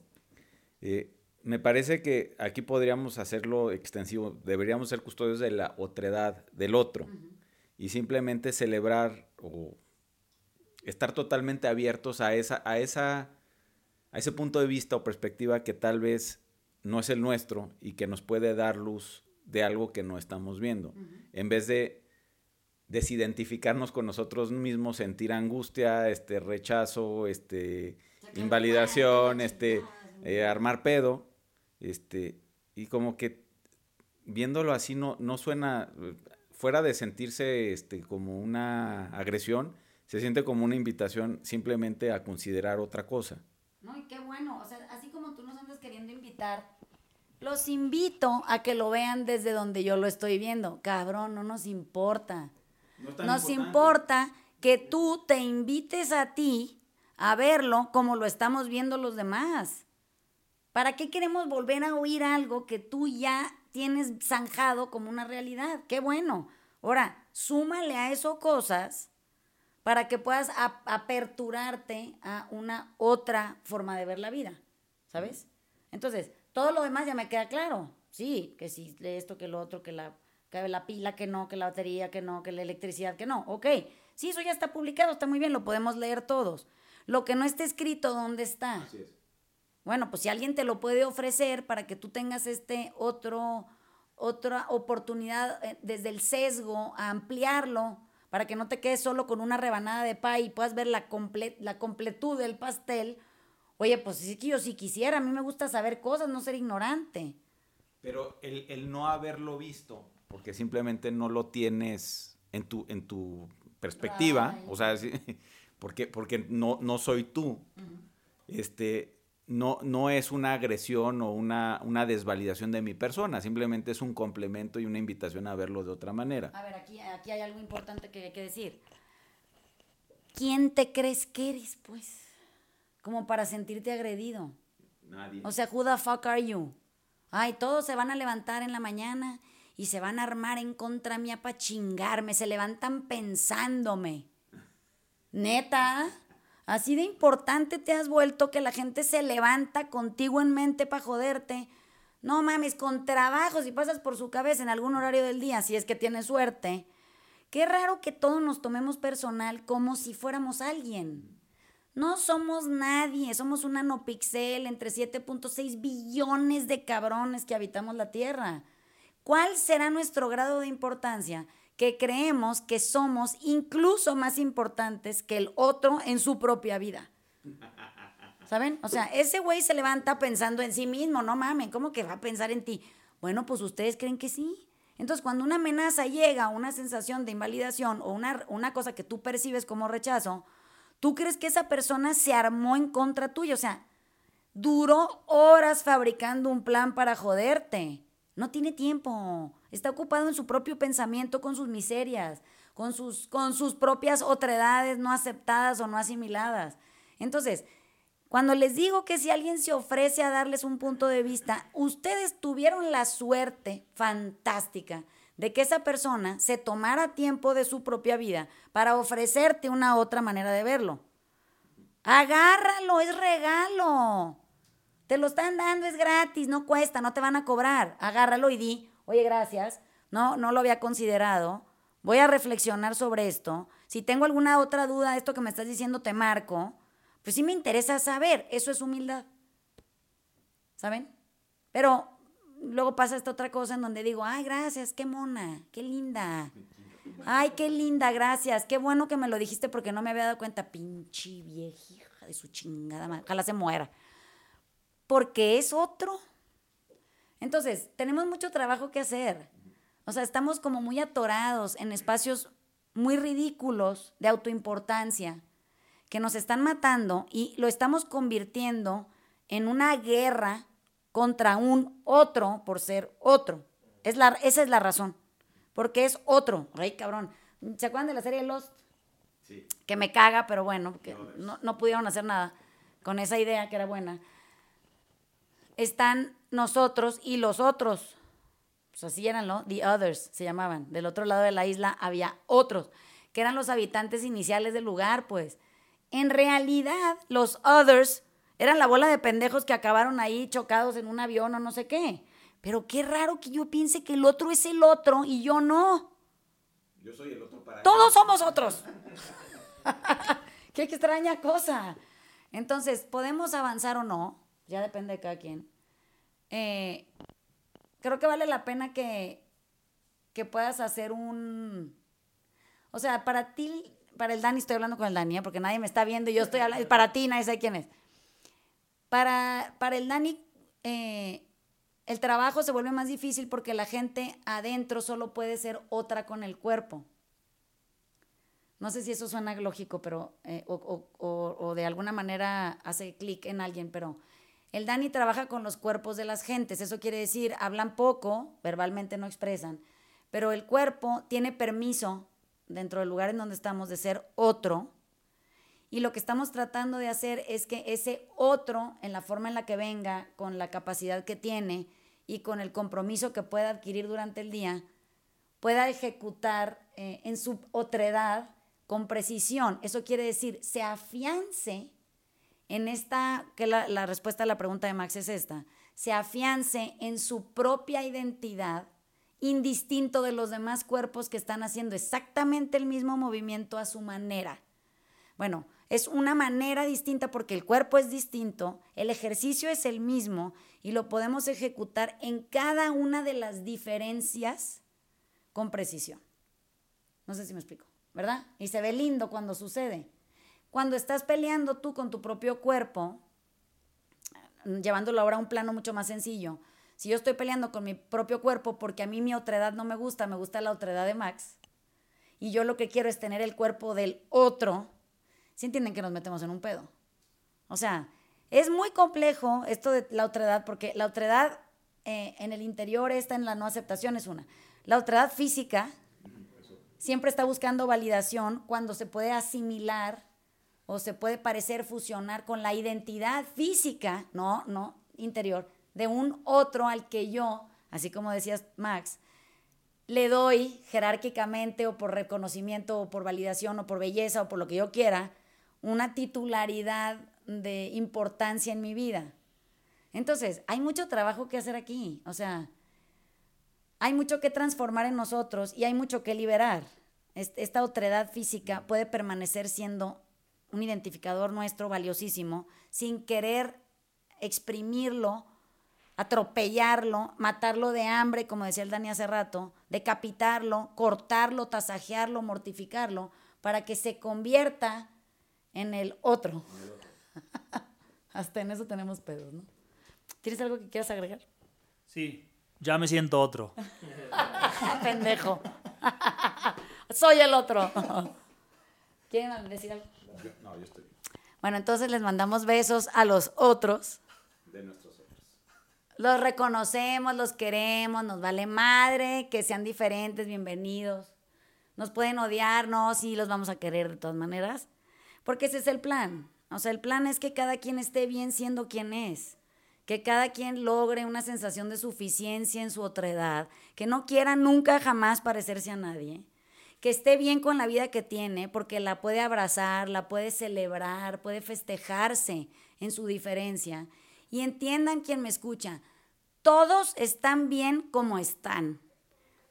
Eh, me parece que aquí podríamos hacerlo extensivo, deberíamos ser custodios de la otredad del otro y simplemente celebrar o estar totalmente abiertos a, esa, a, esa, a ese punto de vista o perspectiva que tal vez no es el nuestro y que nos puede dar luz de algo que no estamos viendo. En vez de desidentificarnos con nosotros mismos, sentir angustia, este rechazo, este invalidación, este eh, armar pedo, este y como que viéndolo así no no suena fuera de sentirse este como una agresión, se siente como una invitación simplemente a considerar otra cosa. No, y qué bueno, o sea, así como tú nos andas queriendo invitar, los invito a que lo vean desde donde yo lo estoy viendo. Cabrón, no nos importa. nos importa que tú te invites a ti a verlo como lo estamos viendo los demás. ¿Para qué queremos volver a oír algo que tú ya tienes zanjado como una realidad? Qué bueno. Ahora, súmale a eso cosas para que puedas aperturarte a una otra forma de ver la vida, ¿sabes? Entonces, todo lo demás ya me queda claro. Sí, que si esto, que lo otro, que la, que la pila, que no, que la batería, que no, que la electricidad, que no. Ok, sí, eso ya está publicado, está muy bien, lo podemos leer todos. Lo que no está escrito, ¿dónde está? Así es. Bueno, pues si alguien te lo puede ofrecer para que tú tengas este otro, otra oportunidad eh, desde el sesgo a ampliarlo, para que no te quedes solo con una rebanada de pie y puedas ver la, comple- la completud del pastel. Oye, pues sí que yo sí quisiera, a mí me gusta saber cosas, no ser ignorante. Pero el, el no haberlo visto, porque simplemente no lo tienes en tu, en tu perspectiva, o sea, (laughs) porque, porque no, no soy tú, este, no, no es una agresión o una, una desvalidación de mi persona, simplemente es un complemento y una invitación a verlo de otra manera. A ver, aquí, aquí hay algo importante que hay que decir. ¿Quién te crees que eres, pues? Como para sentirte agredido. Nadie. O sea, who the fuck are you? Ay, todos se van a levantar en la mañana y se van a armar en contra mía para chingarme. Se levantan pensándome. Neta, así de importante te has vuelto que la gente se levanta contigo en mente para joderte. No mames, con trabajo, si pasas por su cabeza en algún horario del día, si es que tienes suerte. Qué raro que todos nos tomemos personal como si fuéramos alguien. No somos nadie, somos un nanopixel entre 7.6 billones de cabrones que habitamos la Tierra. ¿Cuál será nuestro grado de importancia? Que creemos que somos incluso más importantes que el otro en su propia vida. ¿Saben? O sea, ese güey se levanta pensando en sí mismo, no mamen, ¿cómo que va a pensar en ti? Bueno, pues ustedes creen que sí. Entonces, cuando una amenaza llega, una sensación de invalidación o una, una cosa que tú percibes como rechazo, tú crees que esa persona se armó en contra tuya. O sea, duró horas fabricando un plan para joderte. No tiene tiempo. Está ocupado en su propio pensamiento con sus miserias, con sus, con sus propias otredades no aceptadas o no asimiladas. Entonces, cuando les digo que si alguien se ofrece a darles un punto de vista, ustedes tuvieron la suerte fantástica de que esa persona se tomara tiempo de su propia vida para ofrecerte una otra manera de verlo. Agárralo, es regalo. Te lo están dando, es gratis, no cuesta, no te van a cobrar. Agárralo y di, oye, gracias, no, no lo había considerado. Voy a reflexionar sobre esto. Si tengo alguna otra duda de esto que me estás diciendo, te marco. Pues sí me interesa saber, eso es humildad. ¿Saben? Pero luego pasa esta otra cosa en donde digo, ay, gracias, qué mona, qué linda. Ay, qué linda, gracias. Qué bueno que me lo dijiste porque no me había dado cuenta. Pinche vieja de su chingada madre. Ojalá se muera. Porque es otro. Entonces, tenemos mucho trabajo que hacer. O sea, estamos como muy atorados en espacios muy ridículos de autoimportancia que nos están matando y lo estamos convirtiendo en una guerra contra un otro por ser otro. Es la, esa es la razón. Porque es otro. Ay, cabrón. ¿Se acuerdan de la serie Lost? Sí. Que me caga, pero bueno, que no, no pudieron hacer nada con esa idea que era buena. Están nosotros y los otros. Pues así eran, ¿no? The others se llamaban. Del otro lado de la isla había otros, que eran los habitantes iniciales del lugar, pues. En realidad, los others eran la bola de pendejos que acabaron ahí chocados en un avión o no sé qué. Pero qué raro que yo piense que el otro es el otro y yo no. Yo soy el otro para Todos somos otros. (laughs) qué extraña cosa. Entonces, ¿podemos avanzar o no? Ya depende de cada quien. Eh, creo que vale la pena que, que puedas hacer un... O sea, para ti, para el Dani, estoy hablando con el Dani, ¿eh? porque nadie me está viendo y yo estoy hablando, para ti nadie sabe quién es. Para, para el Dani, eh, el trabajo se vuelve más difícil porque la gente adentro solo puede ser otra con el cuerpo. No sé si eso suena lógico, pero eh, o, o- o- o de alguna manera hace clic en alguien, pero el Dani trabaja con los cuerpos de las gentes. Eso quiere decir, hablan poco, verbalmente no expresan, pero el cuerpo tiene permiso dentro del lugar en donde estamos de ser otro. Y lo que estamos tratando de hacer es que ese otro, en la forma en la que venga, con la capacidad que tiene y con el compromiso que pueda adquirir durante el día, pueda ejecutar eh, en su otredad con precisión. Eso quiere decir, se afiance en esta, que la, la respuesta a la pregunta de Max es esta, se afiance en su propia identidad, indistinto de los demás cuerpos que están haciendo exactamente el mismo movimiento a su manera. Bueno, es una manera distinta porque el cuerpo es distinto, el ejercicio es el mismo y lo podemos ejecutar en cada una de las diferencias con precisión. No sé si me explico. ¿verdad? Y se ve lindo cuando sucede. Cuando estás peleando tú con tu propio cuerpo, llevándolo ahora a un plano mucho más sencillo, si yo estoy peleando con mi propio cuerpo porque a mí mi otredad no me gusta, me gusta la otredad de Max, y yo lo que quiero es tener el cuerpo del otro, ¿sí entienden que nos metemos en un pedo? O sea, es muy complejo esto de la otredad, porque la otredad eh, en el interior está en la no aceptación, es una. La otredad física siempre está buscando validación cuando se puede asimilar o se puede parecer fusionar con la identidad física, no, no, interior, de un otro al que yo, así como decías Max, le doy jerárquicamente o por reconocimiento o por validación o por belleza o por lo que yo quiera, una titularidad de importancia en mi vida. Entonces, hay mucho trabajo que hacer aquí, o sea, hay mucho que transformar en nosotros y hay mucho que liberar. Esta otredad física puede permanecer siendo un identificador nuestro valiosísimo sin querer exprimirlo atropellarlo, matarlo de hambre, como decía el Dani hace rato, decapitarlo, cortarlo, tasajearlo, mortificarlo, para que se convierta en el otro. (laughs) Hasta en eso tenemos pedos, ¿no? ¿Tienes algo que quieras agregar? Sí, ya me siento otro. (laughs) Pendejo. (laughs) Soy el otro. ¿Quieren decir algo? No, yo estoy Bueno, entonces les mandamos besos a los otros. de nuestros otros. Los reconocemos, los queremos, nos vale madre, que sean diferentes, bienvenidos. Nos pueden odiar, no, sí, los vamos a querer de todas maneras, porque ese es el plan. O sea, el plan es que cada quien esté bien siendo quien es, que cada quien logre una sensación de suficiencia en su otredad, que no quiera nunca jamás parecerse a nadie, que esté bien con la vida que tiene, porque la puede abrazar, la puede celebrar, puede festejarse en su diferencia. Y entiendan quien me escucha, todos están bien como están.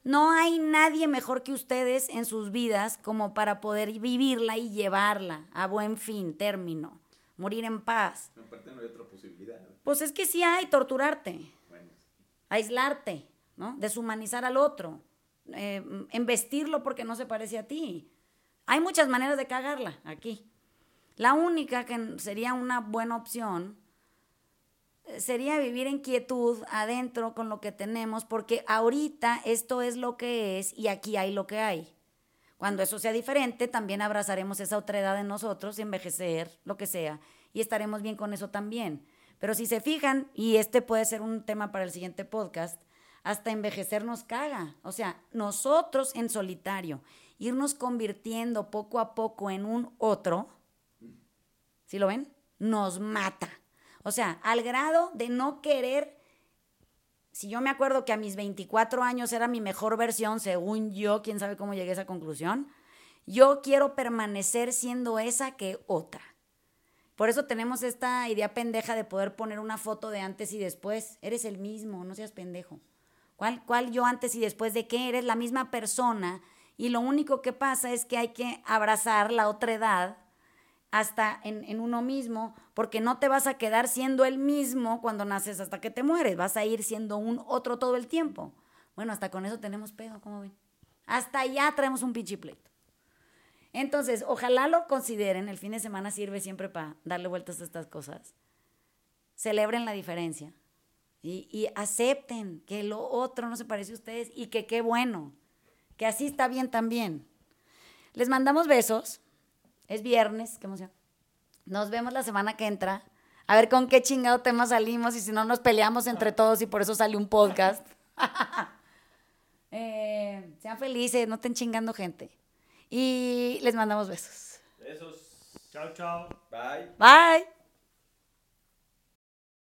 No hay nadie mejor que ustedes en sus vidas como para poder vivirla y llevarla a buen fin, término, morir en paz. Aparte no hay otra posibilidad. Pues es que sí hay torturarte, Bueno, aislarte, ¿no? Deshumanizar al otro, eh, embestirlo porque no se parece a ti. Hay muchas maneras de cagarla aquí. La única que sería una buena opción eh, sería vivir en quietud adentro con lo que tenemos, porque ahorita esto es lo que es y aquí hay lo que hay. Cuando eso sea diferente, también abrazaremos esa otra edad en nosotros, envejecer, lo que sea, y estaremos bien con eso también. Pero si se fijan, y este puede ser un tema para el siguiente podcast, hasta envejecer nos caga. O sea, nosotros en solitario, irnos convirtiendo poco a poco en un otro, ¿sí lo ven? Nos mata. O sea, al grado de no querer, si yo me acuerdo que a mis 24 años era mi mejor versión, según yo, quién sabe cómo llegué a esa conclusión, yo quiero permanecer siendo esa que otra. Por eso tenemos esta idea pendeja de poder poner una foto de antes y después. Eres el mismo, no seas pendejo. ¿Cuál, ¿Cuál yo antes y después de qué? Eres la misma persona y lo único que pasa es que hay que abrazar la otra edad hasta en, en, uno mismo, porque no te vas a quedar siendo el mismo cuando naces hasta que te mueres, vas a ir siendo un otro todo el tiempo. Bueno, hasta con eso tenemos pedo, ¿cómo ven? Hasta allá traemos un pinche pleito. Entonces, ojalá lo consideren, el fin de semana sirve siempre para darle vueltas a estas cosas. Celebren la diferencia y, y acepten que lo otro no se parece a ustedes y que qué bueno, que así está bien también. Les mandamos besos. Es viernes, qué emoción. Nos vemos la semana que entra. A ver con qué chingado tema salimos y si no nos peleamos entre todos y por eso sale un podcast. (laughs) eh, sean felices, no estén chingando gente. Y les mandamos besos. besos. Chao, chao. Bye. Bye.